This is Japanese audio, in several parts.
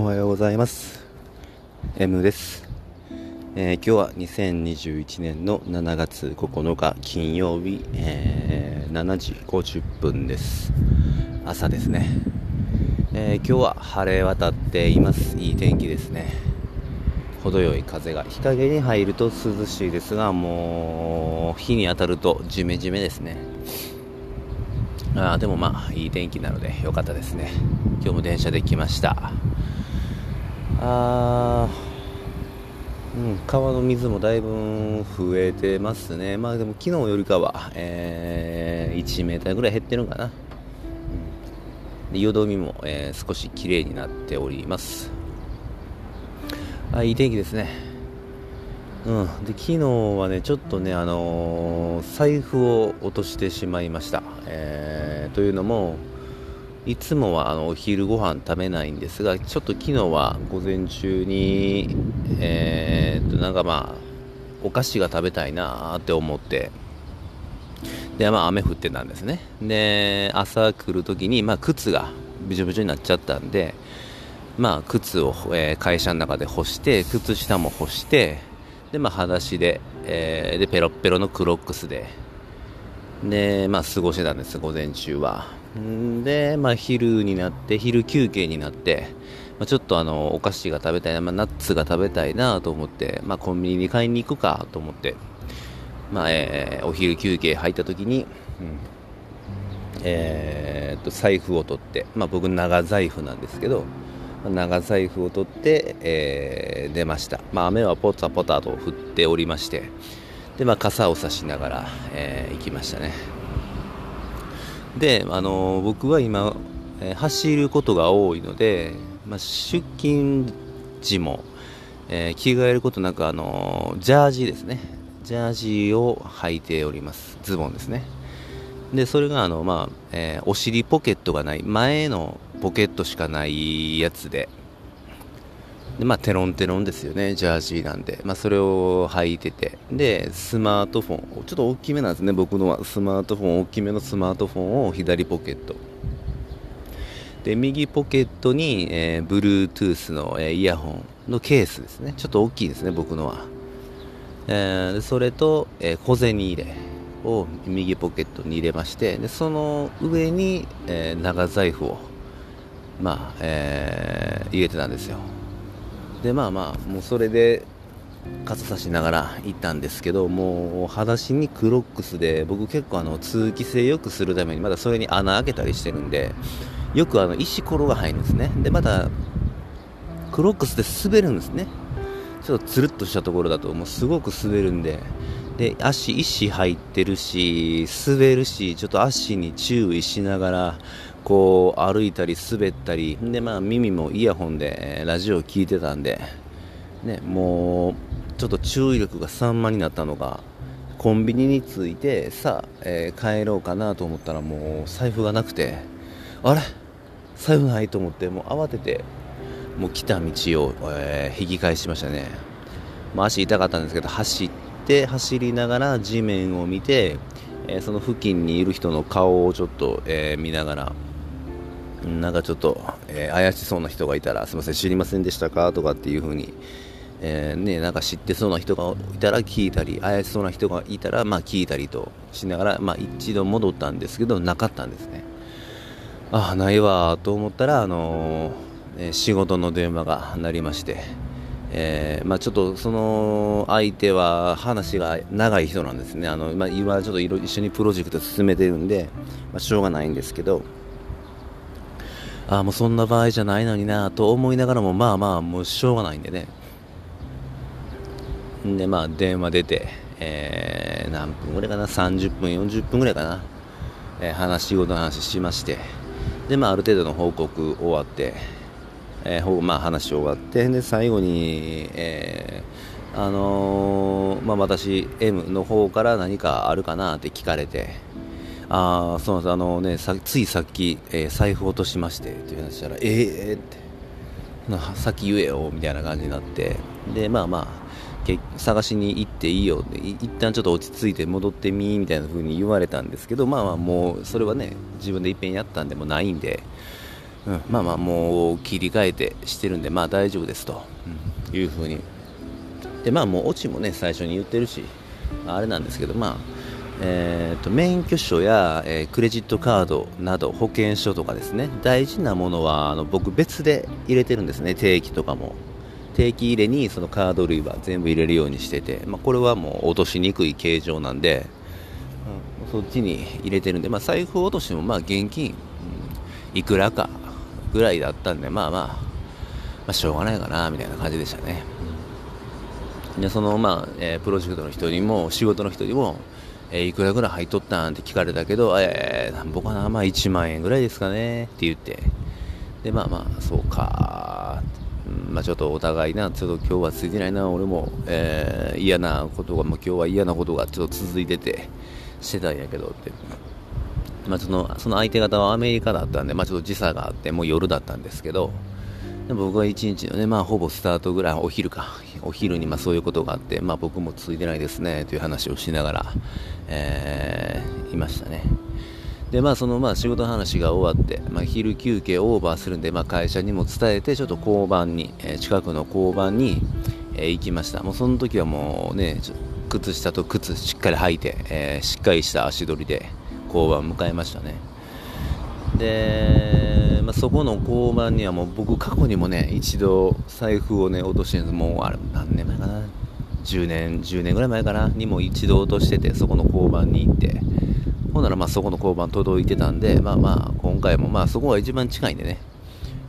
おはようございます。M です、えー、今日は2021年の7月9日金曜日、えー、7時50分です。朝ですね、えー、今日は晴れ渡っています。いい天気ですね。程よい風が日陰に入ると涼しいですがもう日に当たるとジメジメですね。あでもまあいい天気なので良かったですね。今日も電車で来ました。あうん、川の水もだいぶ増えてますね、まあでも昨日よりかは、えー、1メーターぐらい減ってるのかな、うん、でよどみも、えー、少し綺麗になっております。あいい天気ですね。うん。で昨日はねちょっとねあのー、財布を落としてしまいました、えー、というのもいつもはあのお昼ご飯食べないんですが、ちょっと昨日は午前中に、えー、っと、なんかまあ、お菓子が食べたいなって思って、で、まあ雨降ってたんですね。で、朝来るときに、まあ靴がびちょびちょになっちゃったんで、まあ靴を、えー、会社の中で干して、靴下も干して、で、まあ裸足で、えー、で、ペロッペロのクロックスで、で、まあ過ごしてたんです、午前中は。で、まあ、昼になって、昼休憩になって、まあ、ちょっとあの、お菓子が食べたいな、まあ、ナッツが食べたいなと思って、まあ、コンビニに買いに行くかと思って、まあ、えー、お昼休憩入った時に、うん、えー、と、財布を取って、まあ、僕長財布なんですけど、長財布を取って、えー、出ました。まあ、雨はポタポタと降っておりまして、で、まあ、傘を差しながら、えー、行きましたね。で、あの僕は今、え、走ることが多いので、まあ、出勤時も、えー、着替えることなく、あのジャージですね。ジャージを履いております。ズボンですね。でそれがあの、まあえー、お尻ポケットがない前のポケットしかないやつで。でまあ、テロンテロンですよね、ジャージーなんで、まあ、それを履いてて、で、スマートフォン、ちょっと大きめなんですね、僕のは、スマートフォン、大きめのスマートフォンを左ポケット、で、右ポケットに、えー、Bluetooth の、えー、イヤホンのケースですね、ちょっと大きいですね、僕のは。えー、それと、えー、小銭入れを右ポケットに入れまして、でその上に、えー、長財布を、まあえー、入れてたんですよ。でまあまあもうそれで傘差しながら行ったんですけどもう裸足にクロックスで僕結構あの通気性良くするためにまだそれに穴開けたりしてるんでよくあの石ころが入るんですね。でまたクロックスで滑るんですね。ちょっとつるっとしたところだともうすごく滑るんで。で足石入ってるし滑るしちょっと足に注意しながらこう歩いたり滑ったりで、まあ、耳もイヤホンでラジオを聴いてたんで、ね、もうちょっと注意力が散漫になったのがコンビニに着いてさあ、えー、帰ろうかなと思ったらもう財布がなくてあれ？財布ないと思ってもう慌ててもう来た道を、えー、引き返しましたね、まあ、足痛かったんですけど走って走りながら地面を見て、えー、その付近にいる人の顔をちょっと、え見ながらなんかちょっと、えー、怪しそうな人がいたら、すみません、知りませんでしたかとかっていう風に、えー、ね、なんか知ってそうな人がいたら聞いたり、怪しそうな人がいたら、まあ聞いたりとしながら、まあ一度戻ったんですけど、なかったんですね。ああ、ないわと思ったら、あのー、仕事の電話が鳴りまして、えー、まあ、ちょっとその相手は話が長い人なんですね、あのまあ、今、ちょっと一緒にプロジェクト進めてるんで、まあ、しょうがないんですけど、ああ、もうそんな場合じゃないのになと思いながらも、まあまあ、もうしょうがないんでね。で、まあ、電話出て、えー、何分ぐらいかな、30分、40分ぐらいかな、えー、話、仕事の話しまして、で、まあ、ある程度の報告終わって、えー、まあ、話終わって、で、最後に、えー、あのー、まあ、私、M の方から何かあるかなって聞かれて、あそうなんです。あのねさついさっき、えー、財布落としましてっていう話したらええー、って。さっき言えよみたいな感じになって。でまあまあ探しに行っていいよ。って一旦ちょっと落ち着いて戻ってみみたいな風に言われたんですけどまあまあもうそれはね自分でいっぺんやったんでもないんで。うん、まあまあもう切り替えてしてるんでまあ大丈夫ですと、うん、いうふうに。でまあもうオチもね最初に言ってるしあれなんですけどまあえーと、免許証や、えー、クレジットカードなど保険証とかですね大事なものはあの僕別で入れてるんですね定期とかも。定期入れにそのカード類は全部入れるようにしてて、まあ、これはもう落としにくい形状なんで、うん、そっちに入れてるんで、まあ、財布落としてもまあ現金、うん、いくらかぐらいだったんでまあまあ、まあ、しょうがないかなみたいな感じでしたね。でそのまあ、えー、プロジェクトの人にも仕事の人にもえー、いくらぐらい入っとったんって聞かれたけど、えー、なんぼかな、まあ1万円ぐらいですかねって言って、で、まあまあ、そうか、うん、まあちょっとお互いな、ちょっと今日はついてないな、俺も、えー、嫌なことが、もう今日は嫌なことがちょっと続いてて、してたんやけどって。まあ、そのその相手方はアメリカだったんで、まあ、ちょっと時差があって、もう夜だったんですけど、で僕は一日のね、まあ、ほぼスタートぐらい、お昼か、お昼にまそういうことがあって、まあ、僕もついてないですねという話をしながら、えー、いましたね。でまあそのまあ仕事の話が終わって、まあ、昼休憩オーバーするんで、まあ、会社にも伝えてちょっと交番に、えー、近くの交番に、えー、行きましたもうその時はもうね靴下と靴しっかり履いて、えー、しっかりした足取りで交番向かいましたねで、まあ、そこの交番にはもう僕過去にもね一度財布をね落としてるんですもうあれ何年前かな？10年10年ぐらい前かな？にも一度落としててそこの交番に行って。ほんならまあそこの交番届いてたんでまあまあ今回もまあそこが一番近いんでね、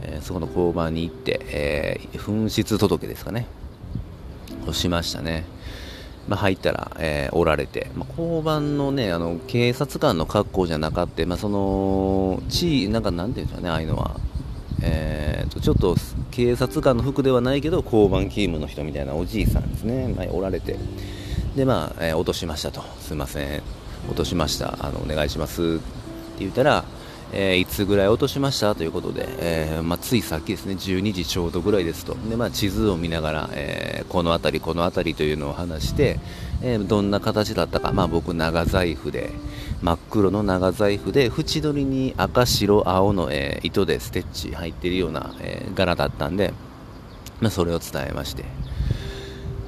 えー、そこの交番に行って、えー、紛失届ですかね。をしましたね。まあ、入ったら、えー、おられて、まあ、交番のね、あの、警察官の格好じゃなかった、まあ、その、地位、なんか、なんていうんですかね、ああいうのは、えーと、ちょっと警察官の服ではないけど、交番勤務の人みたいなおじいさんですね、まあ、おられて、で、まあ、えー、落としましたと、すいません、落としました、あの、お願いします。って言ったら、えー、いつぐらい落としました？ということで、えー、まあ、ついさっきですね、12時ちょうどぐらいですと。で、まあ、地図を見ながら、えー、この辺り、この辺りというのを話して、えどんな形だったか、まあ、僕、長財布で、真っ黒の長財布で、縁取りに赤、白、青の、え糸でステッチ入っているような、え柄だったんで、まあ、それを伝えまして。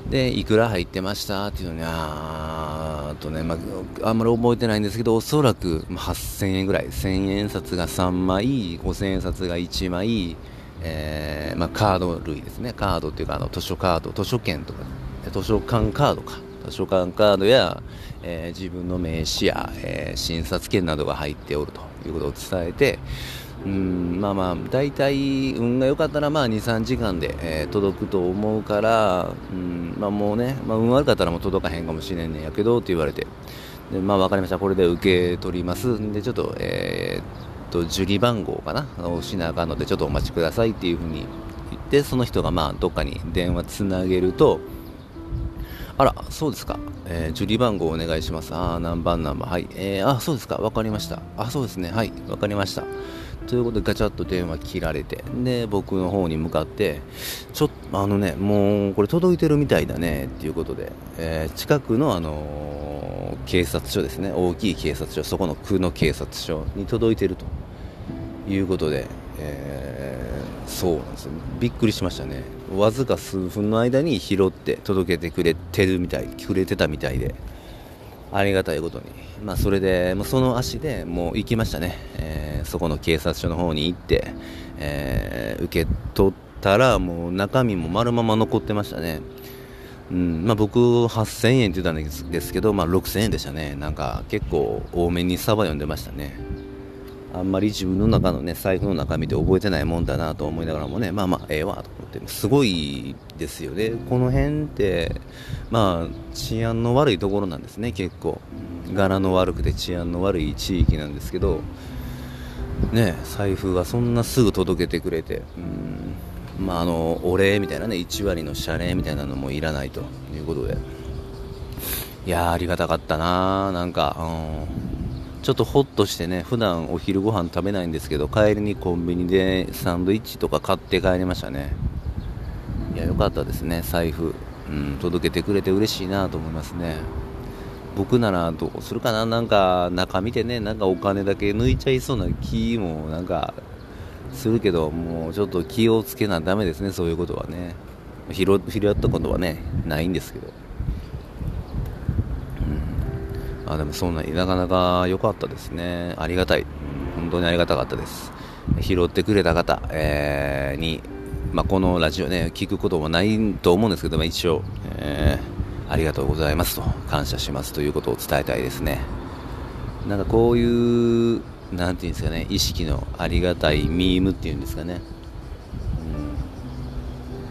で、いくら入ってました？っていうのに、あーとね、まあ、あんまり覚えてないんですけど、おそらく8000円ぐらい、1000円札が3枚、5000円札が1枚、えー、まあ、カード類ですね、カードっていうか、あの図書カード、図書券とか、図書館カードか、図書館カードや、えー、自分の名刺や、えー、診察券などが入っておると。いうことを伝えて、うんまあまあ大体運が良かったらまあ23時間で、えー、届くと思うから、うんまあ、もうね、まあ、運悪かったらもう届かへんかもしれんねんやけどって言われて。でまあ分かりました。これで受け取ります。でちょっとえー、っと受理番号かな？押しなあかんのでちょっとお待ちくださいっていうふうに言ってその人がまあどっかに電話つなげるとあら、そうですか。えー、受理番号お願いします。あ何番何番。はい。えー、あ、そうですか。わかりました。あ、そうですね。はい。わかりました。ということでガチャッと電話切られてで僕の方に向かってちょっとあのねもうこれ届いてるみたいだねっていうことで、えー、近くのあのー、警察署ですね大きい警察署そこの区の警察署に届いてるということで、えー、そうなんですよびっくりしましたねわずか数分の間に拾って届けてくれてるみたいくれてたみたいでありがたいことに、まあ、それでもうその足でもう行きましたね、えー、そこの警察署の方に行って、えー、受け取ったらもう中身も丸まま残ってましたね、うんまあ、僕8000円って言ったんですけど、まあ、6000円でしたね。なんか結構多めにサバ読んでましたね。あんまり自分の中のね財布の中身で覚えてないもんだなと思いながらもねまあまあええわと思ってすごいですよね。この辺ってまあ治安の悪いところなんですね結構。柄の悪くて治安の悪い地域なんですけどね財布がそんなすぐ届けてくれてうんまああのお礼みたいなね1割の謝礼みたいなのもいらないということで。いやありがたかったななんかうん。ちょっとホッとしてね、普段お昼ご飯食べないんですけど、帰りにコンビニでサンドイッチとか買って帰りましたね。いや、よかったですね、財布。うん、届けてくれて嬉しいなと思いますね。僕ならどうするかな？なんか中見てね、なんかお金だけ抜いちゃいそうな気もなんかするけどもうちょっと気をつけなダメですねそういうことはね拾拾ったことはねないんですけど、あでもそんなになかなか良かったですね。ありがたい、本当にありがたかったです。拾ってくれた方、えー、に、まあ、このラジオね聞くこともないと思うんですけど、まあ、一応、えー、ありがとうございますと感謝しますということを伝えたいですね。なんかこういうなんていうんですかね意識のありがたいミームっていうんですかね、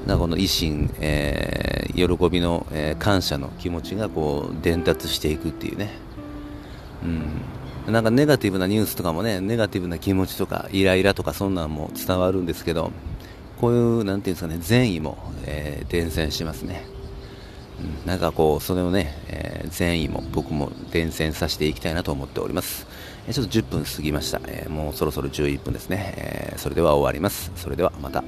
なこの維新、えー、喜びの、えー、感謝の気持ちがこう伝達していくっていうね、うん、なんかネガティブなニュースとかもねネガティブな気持ちとかイライラとかそんなんも伝わるんですけどこういうなんていうんですかね善意も、えー、伝染しますねうん、なんかこう、それをね、えー、善意も僕も伝染させていきたいなと思っております。え、ちょっと10分過ぎました。えー、もうそろそろ11分ですね。えそれでは終わります。それではまた。